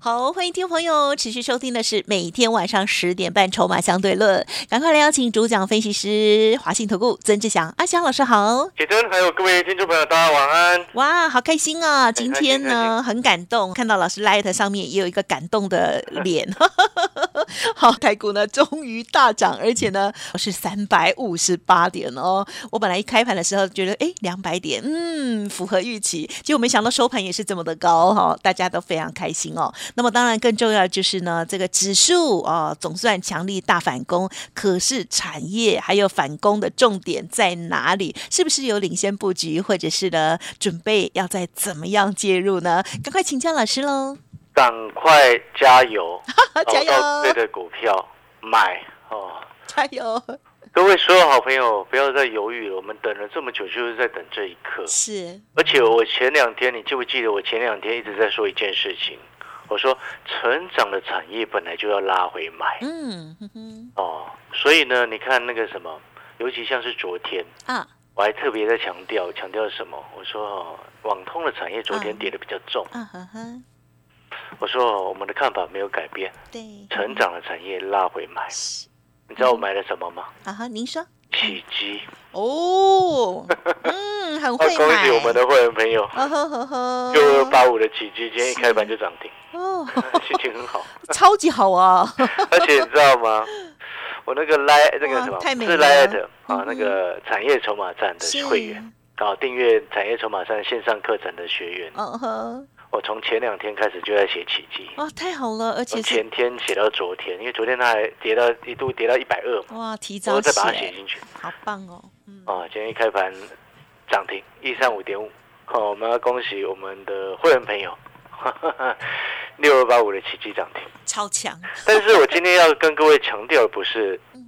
好，欢迎听众朋友持续收听的是每天晚上十点半《筹码相对论》，赶快来邀请主讲分析师华信投顾曾志祥阿祥老师好。铁珍，还有各位听众朋友，大家晚安。哇，好开心啊！今天呢很感动，看到老师 Light 上面也有一个感动的脸。好，台股呢终于大涨，而且呢是三百五十八点哦。我本来一开盘的时候觉得，哎，两百点，嗯，符合预期，结果没想到收盘也是这么的高哈、大家都非常开心哦。那么当然更重要的就是呢，这个指数哦总算强力大反攻，可是产业还有反攻的重点在哪里？是不是有领先布局，或者是呢准备要再怎么样介入呢？赶快请教老师喽！赶快加油，加油对的股票买哦！加油！各位所有好朋友，不要再犹豫了，我们等了这么久，就是在等这一刻。是而且我前两天，你记不记得我前两天一直在说一件事情？我说成长的产业本来就要拉回买嗯哼哼哦，所以呢，你看那个什么，尤其像是昨天，啊，我还特别在强调，强调什么？我说哦，网通的产业昨天跌的比较重，啊哈哈，我说哦我们的看法没有改变，对，成长的产业拉回买。你知道我买了什么吗？啊哈，您说起基，哦，嗯，很要 会买，恭喜我们的会员朋友，呵呵呵呵，六二八五的起基，今天一开盘就涨停，哦，心情很好。超级好啊，而且你知道吗？我那个来那个什么是太美了。Light 啊嗯，那个产业筹码站是的会员，啊，订阅产业筹码站线上课程的学员，嗯呵，我从前两天开始就在写奇迹，哇，太好了，而且前天写到昨天，因为昨天它还跌到一度跌到一百二嘛，哇，提我早再把它写写，进去。好棒哦，嗯，啊，今天一开盘涨停一三五点五，好，我们要恭喜我们的会员朋友，六二八五的奇迹涨停。超强，但是我今天要跟各位强调的不是嗯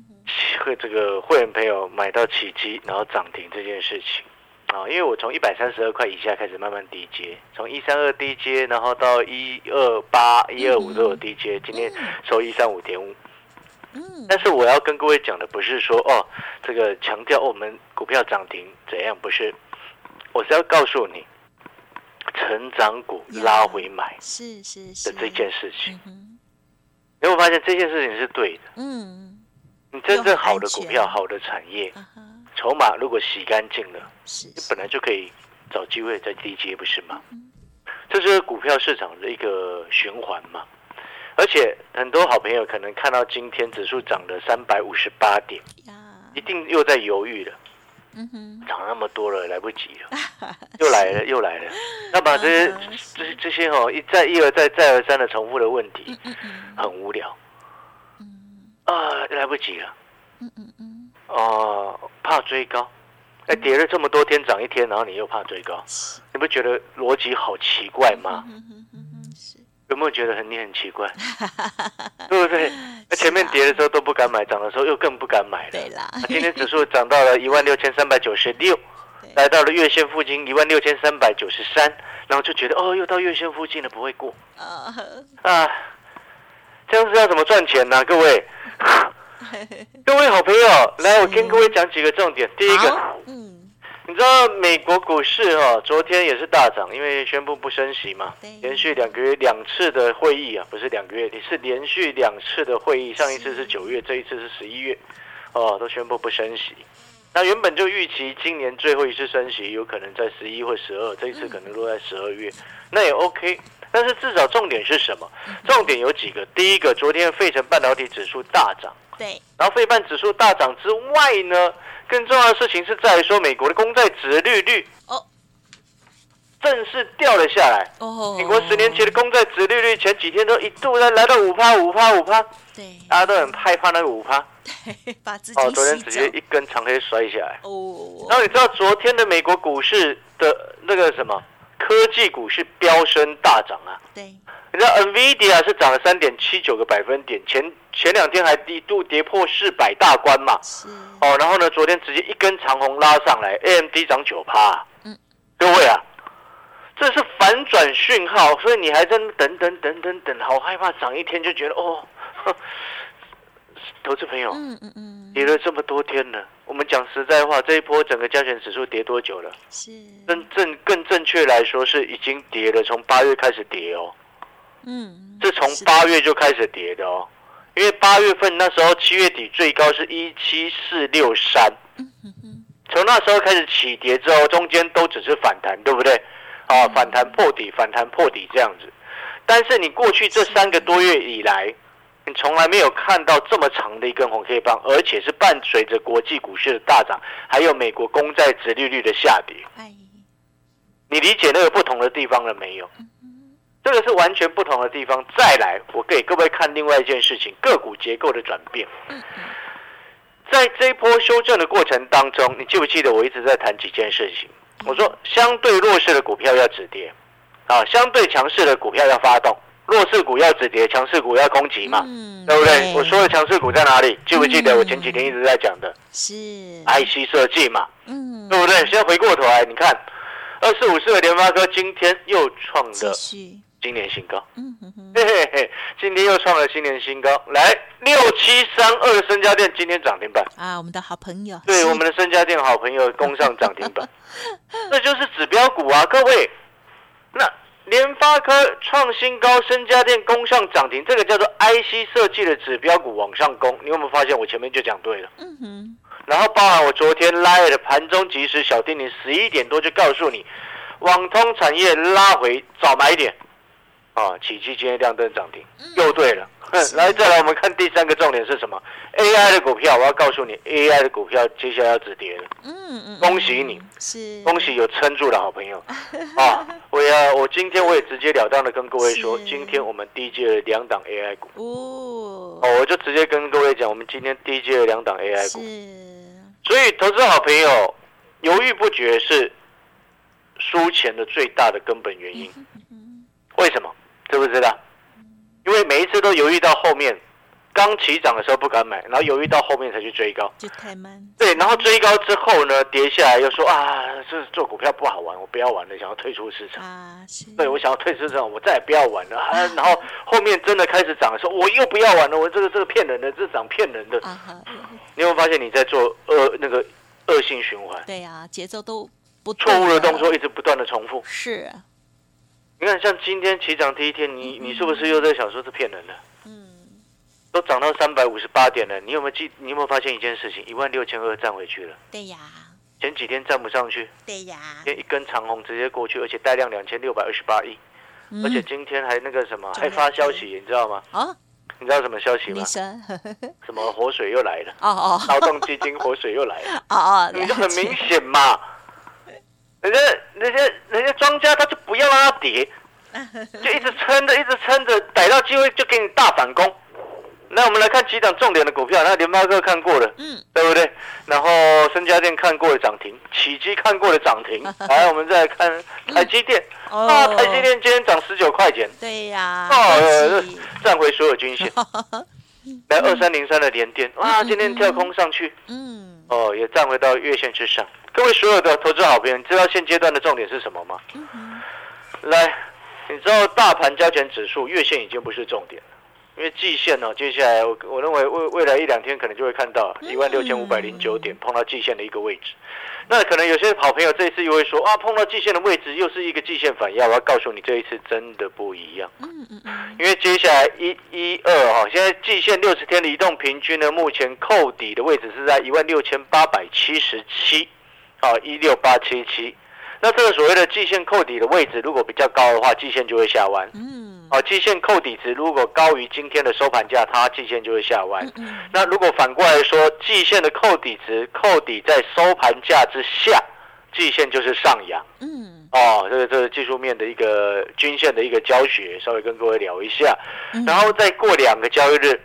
会这个会员朋友买到奇迹然后涨停这件事情啊，因为我从一百三十二块以下开始慢慢低接，从一三二低接，然后到一二八、一二五都有低接，今天收一三五点五。嗯，但是我要跟各位讲的不是说哦，这个强调、哦我们股票涨停怎样，不是，我是要告诉你，成长股拉回买是是是的这件事情，你会发现这件事情是对的。嗯，你真正好的股票、好的产业，筹码如果洗干净了，是你本来就可以找机会再低接，不是吗？这就是股票市场的一个循环嘛。而且很多好朋友可能看到今天指数涨了三百五十八点，一定又在犹豫了，嗯哼，涨那么多了，来不及了，又来了，又来了。那把这些这些这些哦，一再一而再再而三的重复的问题，很无聊。嗯。啊，来不及了。嗯嗯嗯，哦，怕追高，哎，跌了这么多天涨一天，然后你又怕追高，你不觉得逻辑好奇怪吗？有没有觉得很你很奇怪？对不对？那前面跌的时候都不敢买，涨的时候又更不敢买了。对啦，那今天指数涨到了一万六千三百九十六，对来到了月线附近一万六千三百九十三，然后就觉得哦，又到月线附近了，不会过啊，啊。这样子要怎么赚钱呢、各位？各位好朋友，来，我跟各位讲几个重点。第一个，嗯，你知道美国股市哈、昨天也是大涨，因为宣布不升息嘛，连续两个月两次的会议啊，不是两个月，你是连续两次的会议，上一次是九月，这一次是十一月，哦，都宣布不升息。那原本就预期今年最后一次升息有可能在十一或十二，这一次可能落在十二月，那也 OK。但是至少重点是什么？重点有几个。第一个，昨天费城半导体指数大涨。对，然后费半指数大涨之外呢，更重要的事情是在于说，美国的公债值利率哦。正式掉了下来。哦，美国十年期的公债值利率前几天都一度在来到五趴、五趴、五趴，对，大家都很害怕那个五趴。对，把自己哦，昨天直接一根长黑摔下来。哦，然后你知道昨天的美国股市的那个什么科技股是飙升大涨啊。对，你知道 NVIDIA 是涨了三点七九个百分点，前前两天还一度跌破四百大关嘛。是，哦，然后呢，昨天直接一根长红拉上来，AMD 涨九趴。嗯，各位啊，这是反转讯号，所以你还在等等等等等，好害怕，涨一天就觉得哦，投资朋友。嗯嗯嗯，跌了这么多天了，我们讲实在话，这一波整个加权指数跌多久了？是，更正更正确来说，是已经跌了，从八月开始跌哦，嗯，是从八月就开始跌的哦。因为八月份那时候七月底最高是一七四六三，从那时候开始起跌之后，中间都只是反弹，对不对？啊，反弹破底，反弹破底这样子。但是你过去这三个多月以来，你从来没有看到这么长的一根红 K 棒，而且是伴随着国际股市的大涨，还有美国公债殖利率的下跌。哎，你理解那个不同的地方了没有？这个是完全不同的地方。再来，我给各位看另外一件事情，个股结构的转变。在这一波修正的过程当中，你记不记得我一直在谈几件事情？我说，相对弱势的股票要止跌，啊，相对强势的股票要发动，弱势股要止跌，强势股要攻击嘛，嗯对不对？我说的强势股在哪里？记不记得我前几天一直在讲的是，IC 设计嘛，嗯，对不对？现在回过头来，你看二四五四的联发科今天又创继了，今年新高，嗯哼哼，嘿嘿嘿，今天又创了新年新高。来，六七三二的身家店今天涨停板，啊，我们的好朋友，对我们的身家店好朋友攻上涨停板，那就是指标股啊，各位。那联发科创新高，深家电攻上涨停，这个叫做 IC 设计的指标股往上攻。你有没有发现我前面就讲对了？嗯哼，然后包含我昨天拉的盘中即时小叮咛，十一点多就告诉你，网通产业拉回早买点，啊，起基今天亮灯涨停，又对了。哼来，再来我们看第三个重点是什么？AI 的股票，我要告诉你，AI 的股票接下来要止跌了，嗯嗯，恭喜你，是，恭喜有撑住的好朋友 啊！我要我今天我也直截了当的跟各位说，今天我们低阶了两档 AI 股，哦，哦，我就直接跟各位讲，我们今天低阶了两档 AI 股。是，所以，投资好朋友犹豫不决是输钱的最大的根本原因。为什么？知不知道？因为每一次都犹豫到后面，刚起涨的时候不敢买，然后犹豫到后面才去追高。就太慢，对，然后追高之后呢，跌下来又说啊，这做股票不好玩，我不要玩了，想要退出市场。啊，是，对，我想要退出市场，我再也不要玩了。啊、然后后面真的开始涨的时候，我又不要玩了，我这个这个骗人的，这涨骗人的。啊哈，你有没有发现你在做恶那个恶性循环？对呀，节奏都不错误的对动作一直不断的重复。是啊，你看，像今天起涨第一天，你你是不是又在想说是骗人的？嗯，都涨到三百五十八点了，你有没有记？你有没有发现一件事情？一万六千二站回去了，对呀，前几天站不上去，对呀，今天一根长红直接过去，而且带量两千六百二十八亿，嗯而且今天还那个什么，还发消息，你知道吗？哦，你知道什么消息吗？什么活水又来了，哦哦劳动基金活水又来了，哦哦，你就很明显嘛。人家人家人家庄家他就不要让它跌，就一直撑着，一直撑着，逮到机会就给你大反攻。那我们来看几档重点的股票，那联发科看过了，嗯，对不对？然后深家电看过了涨停，起基看过了涨停，来我们再来看台积电，哦。啊，台积电今天涨十九块钱，对呀，站回所有均线。来二三零三的连电，哇，今天跳空上去，嗯，哦，也站回到月线之上。各位所有的投资好朋友，你知道现阶段的重点是什么吗？嗯来，你知道大盘加权指数月线已经不是重点。了，因为季线呢、接下来我我认为未未来一两天可能就会看到一万六千五百零九点碰到季线的一个位置。那可能有些好朋友这一次又会说啊，碰到季线的位置又是一个季线反压。我要告诉你，这一次真的不一样。嗯嗯嗯，因为接下来一一二哈，现在季线六十天的移动平均呢，目前扣底的位置是在一万六千八百七十七，啊一六八七七。那这个所谓的季线扣底的位置，如果比较高的话，季线就会下弯。嗯，哦，季线扣底值如果高于今天的收盘价，它季线就会下弯。嗯那如果反过来说，季线的扣底值扣底在收盘价之下，季线就是上扬。嗯，哦，这个这个技术面的一个均线的一个教学，稍微跟各位聊一下，嗯然后再过两个交易日，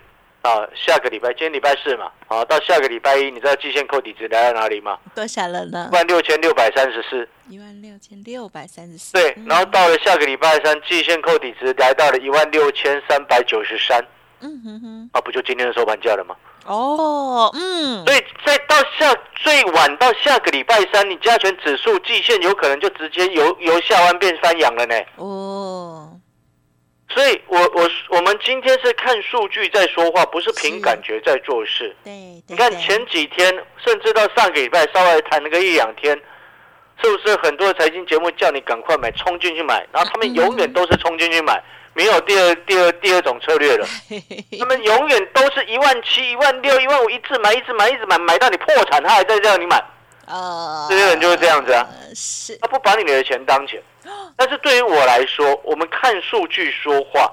啊，下个礼拜今天礼拜四嘛，啊，到下个礼拜一，你知道季线扣底值来到哪里吗？多少了呢一？万六千六百三十四。一万六千六百三十四。对，嗯然后到了下个礼拜三，季线扣底值来到了一万六千三百九十三，嗯哼哼，啊，不就今天的收盘价了吗？哦，嗯，所以再到下最晚到下个礼拜三，你加权指数季线有可能就直接由由下弯变翻阳了呢。哦，所以我我我们今天是看数据在说话，不是凭感觉在做事。对，你看 前几天，甚至到上个礼拜稍微谈了个一两天，是不是很多财经节目叫你赶快买，冲进去买，然后他们永远都是冲进去买，没有第二第二第二种策略了。他们永远都是一万七、一万六、一万五，一直买，一直买，一直买，买到你破产，他还在叫你买，呃，这些人就是这样子啊是，他不把你的钱当钱。但是对于我来说，我们看数据说话。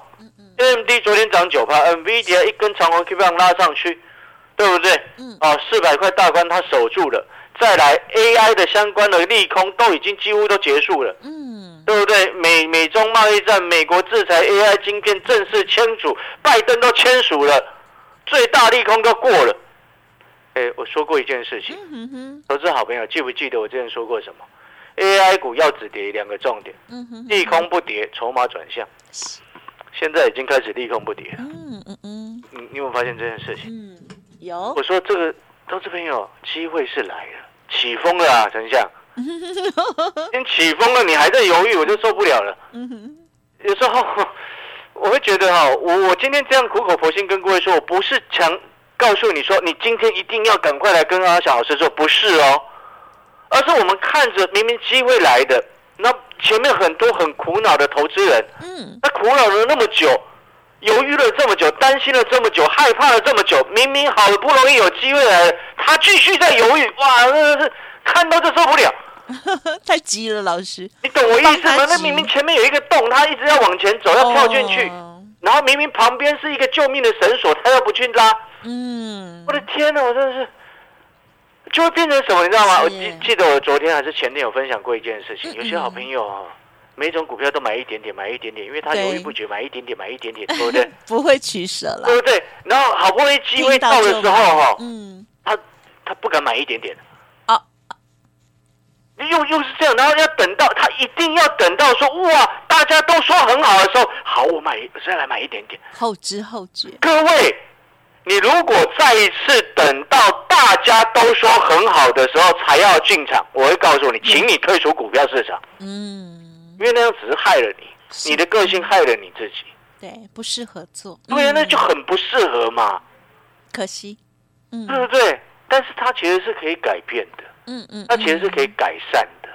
AMD 昨天涨九趴，NVIDIA 一根长红 K 棒拉上去，对不对？嗯哦，四百块大关它守住了。再来 AI 的相关的利空都已经几乎都结束了，嗯，对不对？美美中贸易战，美国制裁 AI 晶片正式签署，拜登都签署了，最大利空都过了。哎，我说过一件事情，投资好朋友记不记得我之前说过什么？AI 股要止跌两个重点，嗯哼，利空不跌，筹码转向。现在已经开始利空不跌了，嗯嗯嗯你你有没有发现这件事情？嗯，有我，说这个投资朋友机会是来了，起风了啊，丞相，先起风了，你还在犹豫，我就受不了了。嗯哼，有时候 我会觉得哈，我我今天这样苦口婆心跟各位说，我不是强告诉你说你今天一定要赶快来跟阿小老师说，不是哦，而是我们看着明明机会来的，那前面很多很苦恼的投资人，嗯，他苦恼了那么久，犹豫了这么久，担心了这么久，害怕了这么久，明明好不容易有机会来了，他继续在犹豫，哇，真的是看到就受不了。太急了，老师，你懂我意思吗？那明明前面有一个洞，他一直要往前走，要跳进去，哦然后明明旁边是一个救命的绳索，他又不去拉，嗯我，的天呐，我真的是。就会变成什么，你知道吗？我记记得我昨天还是前天有分享过一件事情，嗯有些好朋友啊，每种股票都买一点点，买一点点，因为他对犹豫不决，买一点点，买一点点，对不对？不会取舍了，对不对？然后好不容易机会到的时候，哈，嗯，他他不敢买一点点，啊，又又是这样，然后要等到他一定要等到说哇，大家都说很好的时候，好，我买再来买一点点。后知后觉，各位，你如果再一次等到大家都说很好的时候才要进场，我会告诉你，请你退出股票市场，嗯，因为那样只是害了你，你的个性害了你自己。对，不适合做，对啊，那嗯就很不适合嘛，可惜，嗯对不对？但是它其实是可以改变的。嗯嗯，它其实是可以嗯改善的。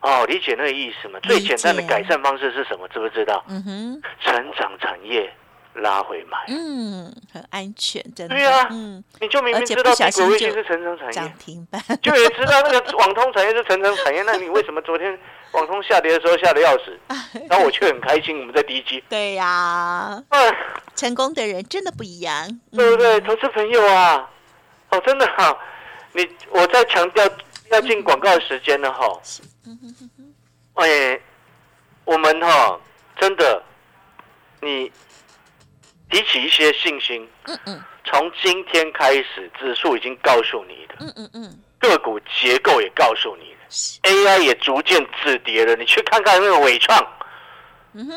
哦，理解那个意思吗？最简单的改善方式是什么？知不知道？嗯哼，成长产业拉回买，嗯，很安全，真的，对啊嗯，你就明明知道不小心低轨卫星就是成长产业。涨业，停板，就也知道那个网通产业是成长产业，那你为什么昨天网通下跌的时候吓得要死？然后我却很开心，我们在低基，对呀，嗯，成功的人真的不一样，对不对？嗯投资朋友啊，哦，真的哈、你我在强调要进广告的时间了哈、嗯哼哼哼。哎，我们哈、真的，你提起一些信心，嗯嗯从今天开始，指数已经告诉你的，嗯嗯嗯，个股结构也告诉你了，AI 也逐渐止跌了。你去看看那个伟创，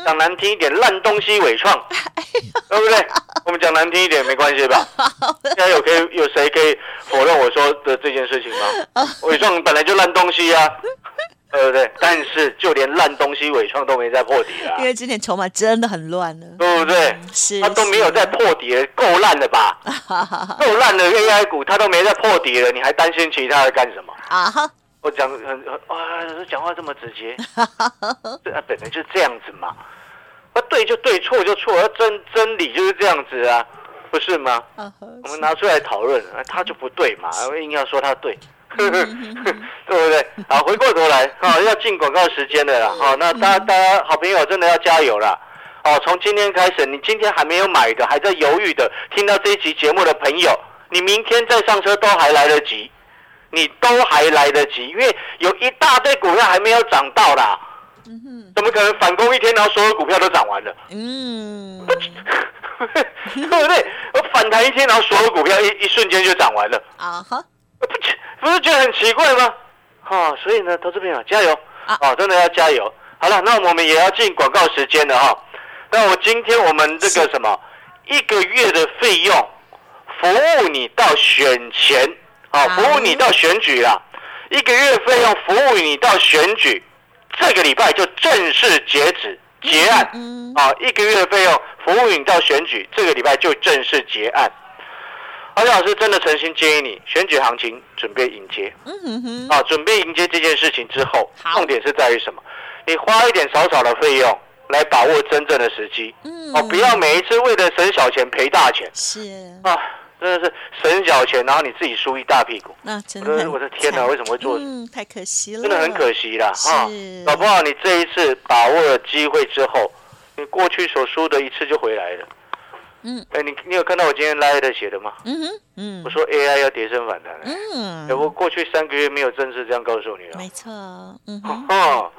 讲难听一点，烂东西伟创，对不对？我们讲难听一点没关系吧？现在有可以有谁可以否认我说的这件事情吗？伟创本来就烂东西啊，对不对？但是就连烂东西伟创都没在破底啊因，为之前筹码真的很乱了，对不对？嗯是，它都没有是在破底了，够烂了吧？够烂的 AI 股它都没在破底了，你还担心其他的干什么？啊哈，我讲很很啊，讲话这么直接，对啊，本来就是这样子嘛。那对就对，错就错，而真真理就是这样子啊，不是吗？我们拿出来讨论，啊，他就不对嘛，硬要说他对，对不对？好，回过头来，好，要进广告时间的啦，好，那大家大家好朋友真的要加油啦。哦，从今天开始，你今天还没有买的，还在犹豫的，听到这一期节目的朋友，你明天再上车都还来得及，你都还来得及，因为有一大堆股票还没有涨到啦，嗯哼，怎么可能反攻一天，然后所有股票都涨完了？嗯，对不对？我反弹一天，然后所有股票一一瞬间就涨完了，啊哈，不不是觉得很奇怪吗？啊，所以呢，投资朋友加油啊啊，真的要加油。好了，那我们也要进广告时间了哈。那我今天我们这个什么一个月的费用，服务你到选前，啊，好服务你到选举啦。一个月费用服务你到选举，这个礼拜就正式截止结案。嗯，啊，一个月的费用服务你到选举，这个礼拜就正式结案。而且老师真的诚心建议你，选举行情准备迎接。嗯哼哼，啊，准备迎接这件事情之后，重点是在于什么？你花一点少少的费用来把握真正的时机。嗯。哦，不要每一次为了省小钱赔大钱。是，啊！真的是省小钱，然后你自己输一大屁股，那真的我的天哪为什么会做嗯，太可惜了，真的很可惜啦哈。是！搞不好你这一次把握了机会之后，你过去所输的一次就回来了。嗯，哎，你你有看到我今天拉的写的吗？嗯哼，嗯我说 AI 要跌升反弹。嗯哎，，我过去三个月没有正式这样告诉你了。没错，嗯哼，哦，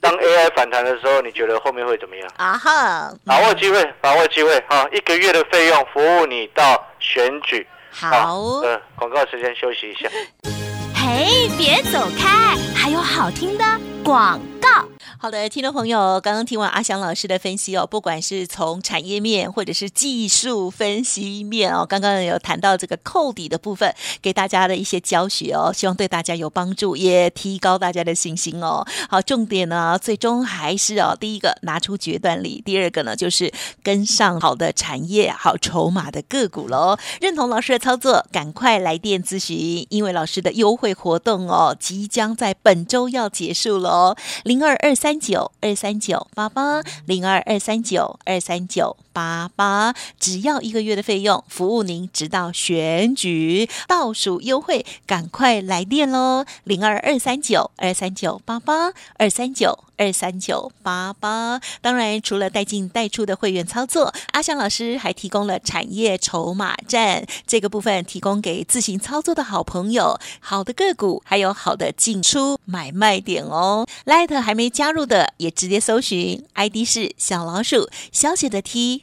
当 AI 反弹的时候，你觉得后面会怎么样？啊哈，把握机会，把握机会哈！一个月的费用服务你到选举。好，呃，广告时间休息一下。嘿，别走开，还有好听的广告。好的，听众朋友，刚刚听完阿翔老师的分析哦，不管是从产业面或者是技术分析面哦，刚刚有谈到这个扣底的部分，给大家的一些教学哦，希望对大家有帮助，也提高大家的信心哦。好，重点呢，最终还是哦，第一个拿出决断力，第二个呢就是跟上好的产业、好筹码的个股喽。认同老师的操作，赶快来电咨询，因为老师的优惠活动哦，即将在本周要结束了哦。零二二三三九二三九八八，零二二三九二三九。八八，只要一个月的费用，服务您直到选举倒数优惠，赶快来电喽！零二二三九二三九八八二三九二三九八八。当然，除了带进带出的会员操作，阿香老师还提供了产业筹码站这个部分，提供给自行操作的好朋友，好的个股还有好的进出买卖点哦。Light 还没加入的，也直接搜寻 ID 是小老鼠小写的 T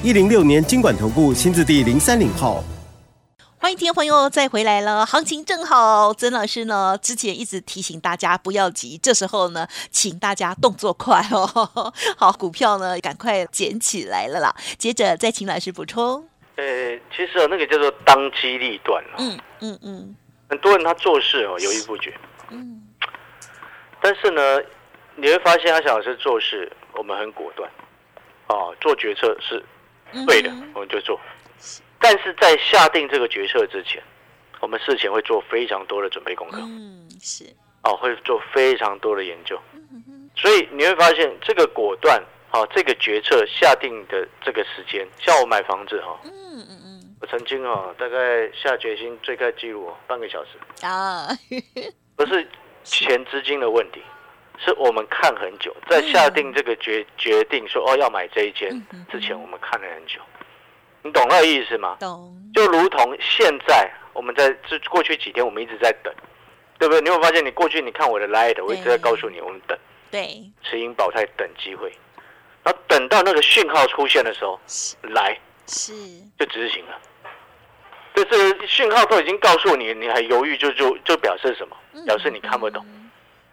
一零六年经管投顾新字第零三零号。欢迎听众朋友再回来了，行情正好。曾老师呢之前一直提醒大家不要急，这时候呢，请大家动作快哦。好，股票呢赶快捡起来了啦。接着再请老师补充。呃，其实哦，那个叫做当机立断哦。嗯嗯嗯很多人他做事哦犹豫不决，嗯，但是呢，你会发现阿翔老师做事我们很果断，哦，做决策是对的，嗯我们就做。但是在下定这个决策之前，我们事前会做非常多的准备功课，嗯，是，哦，会做非常多的研究。所以你会发现这个果断，哦，这个决策下定的这个时间，像我买房子哈、哦，嗯嗯嗯。我曾经哦，大概下决心最快记录哦半个小时，啊，不是钱资金的问题，是我们看很久，在下定这个决决定说哦要买这一间嗯之前，我们看了很久，你懂那个意思吗？懂，就如同现在我们在这过去几天，我们一直在等，对不对？你有没有发现，你过去你看我的 Light，我一直在告诉你，我们等对，持盈保泰等机会，然后等到那个讯号出现的时候是来是，就执行了。对，这个讯号都已经告诉你，你还犹豫就，就就表示什么？表示你看不懂。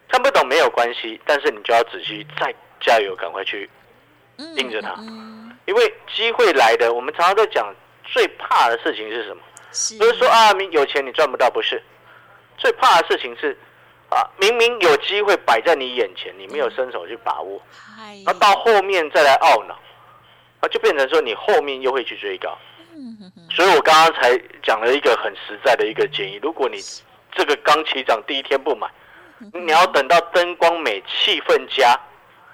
看不懂没有关系，但是你就要仔细再加油，赶快去，嗯盯着它嗯，因为机会来的。我们常常在讲，最怕的事情是什么？是，不是说啊，你有钱你赚不到，不是。最怕的事情是，啊，明明有机会摆在你眼前，你没有伸手去把握，嗨，那到后面再来懊恼，那就变成说你后面又会去追高。所以我刚刚才讲了一个很实在的一个建议：如果你这个刚起涨第一天不买，你要等到灯光美、气氛佳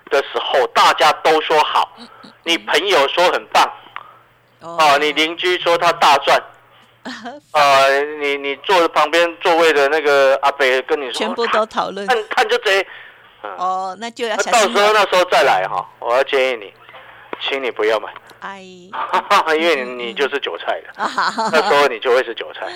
的时候，大家都说好，你朋友说很棒，哦，你邻居说他大赚，呃，你你坐旁边座位的那个阿北跟你说，全部都讨论。看看就贼，嗯。哦，那就要那到时候。那时候再来哈，我要建议你，请你不要买，哎，因为你就是韭菜了，啊哈哈那时候你就会是韭菜，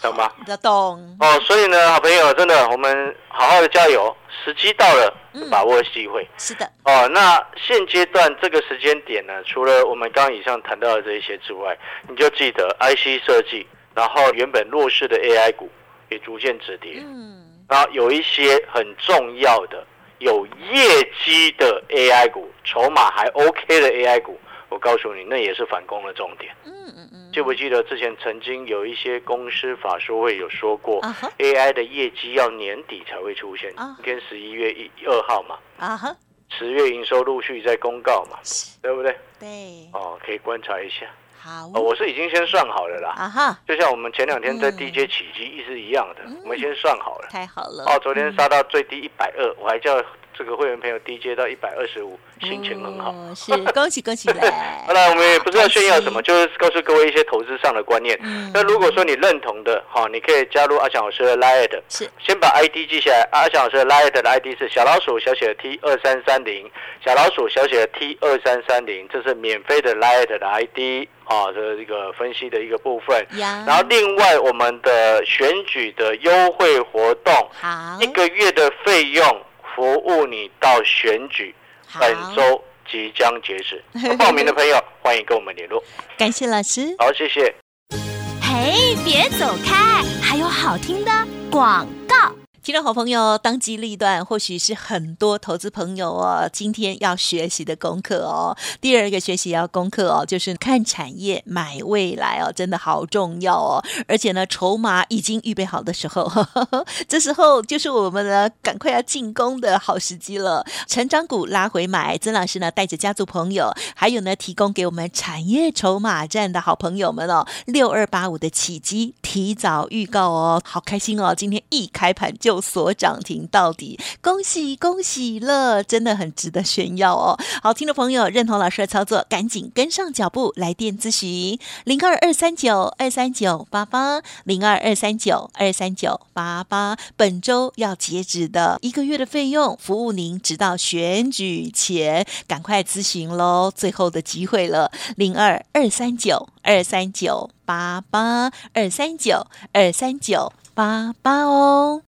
懂吗？的懂，哦，所以呢，好朋友，真的，我们好好的加油，时机到了，嗯把握机会。是的，哦，那现阶段这个时间点呢，除了我们刚刚以上谈到的这一些之外，你就记得 IC 设计，然后原本弱势的 AI 股也逐渐止跌，嗯，然后有一些很重要的有业绩的 AI 股，筹码还 OK 的 AI 股，我告诉你，那也是反攻的重点。嗯嗯嗯，记不记得之前曾经有一些公司法说会有说过，AI 的业绩要年底才会出现啊，今天十一月一二号嘛，啊哈，十月营收陆续在公告嘛，是。对不对？对，哦，可以观察一下。好。哦，我是已经先算好了啦，啊哈，就像我们前两天在嗯。DJ 起机意是一样的，我们先算好了。太好了，哦，昨天杀到最低一百二，我还叫这个会员朋友 DJ 到一百二十五，心情很好。哦是恭喜恭喜嘞！好了，我们也不是要炫耀什么，就是告诉各位一些投资上的观念。嗯那如果说你认同的，哈，你可以加入阿强老师的 Line，是先把 ID 记下来。阿强老师的 Line 的 ID 是小老鼠小写的 T 二三三零，小老鼠小写的 T 二三三零，这是免费的 Line 的 ID 啊，这是一个分析的一个部分。呀，然后另外我们的选举的优惠活动，好一个月的费用服务你到选举，本周即将截止。报名的朋友欢迎跟我们联络。感谢老师。好，谢谢。嘿，别走开，还有好听的广告。听众好朋友，当机立断，或许是很多投资朋友哦，今天要学习的功课哦。第二个学习要功课哦，就是看产业买未来哦，真的好重要哦。而且呢，筹码已经预备好的时候，这时候就是我们呢赶快要进攻的好时机了。成长股拉回买，曾老师呢带着家族朋友，还有呢提供给我们产业筹码站的好朋友们哦，六二八五的起基提早预告哦，好开心哦！今天一开盘就锁涨停到底，恭喜恭喜了，真的很值得炫耀哦！好，听的朋友认同老师的操作，赶紧跟上脚步来电咨询零二二三九二三九八八零二二三九二三九八八，本周要截止的一个月的费用，服务您直到选举前，赶快咨询喽！最后的机会了，零二二三九二三九八八二三九二三九八八哦。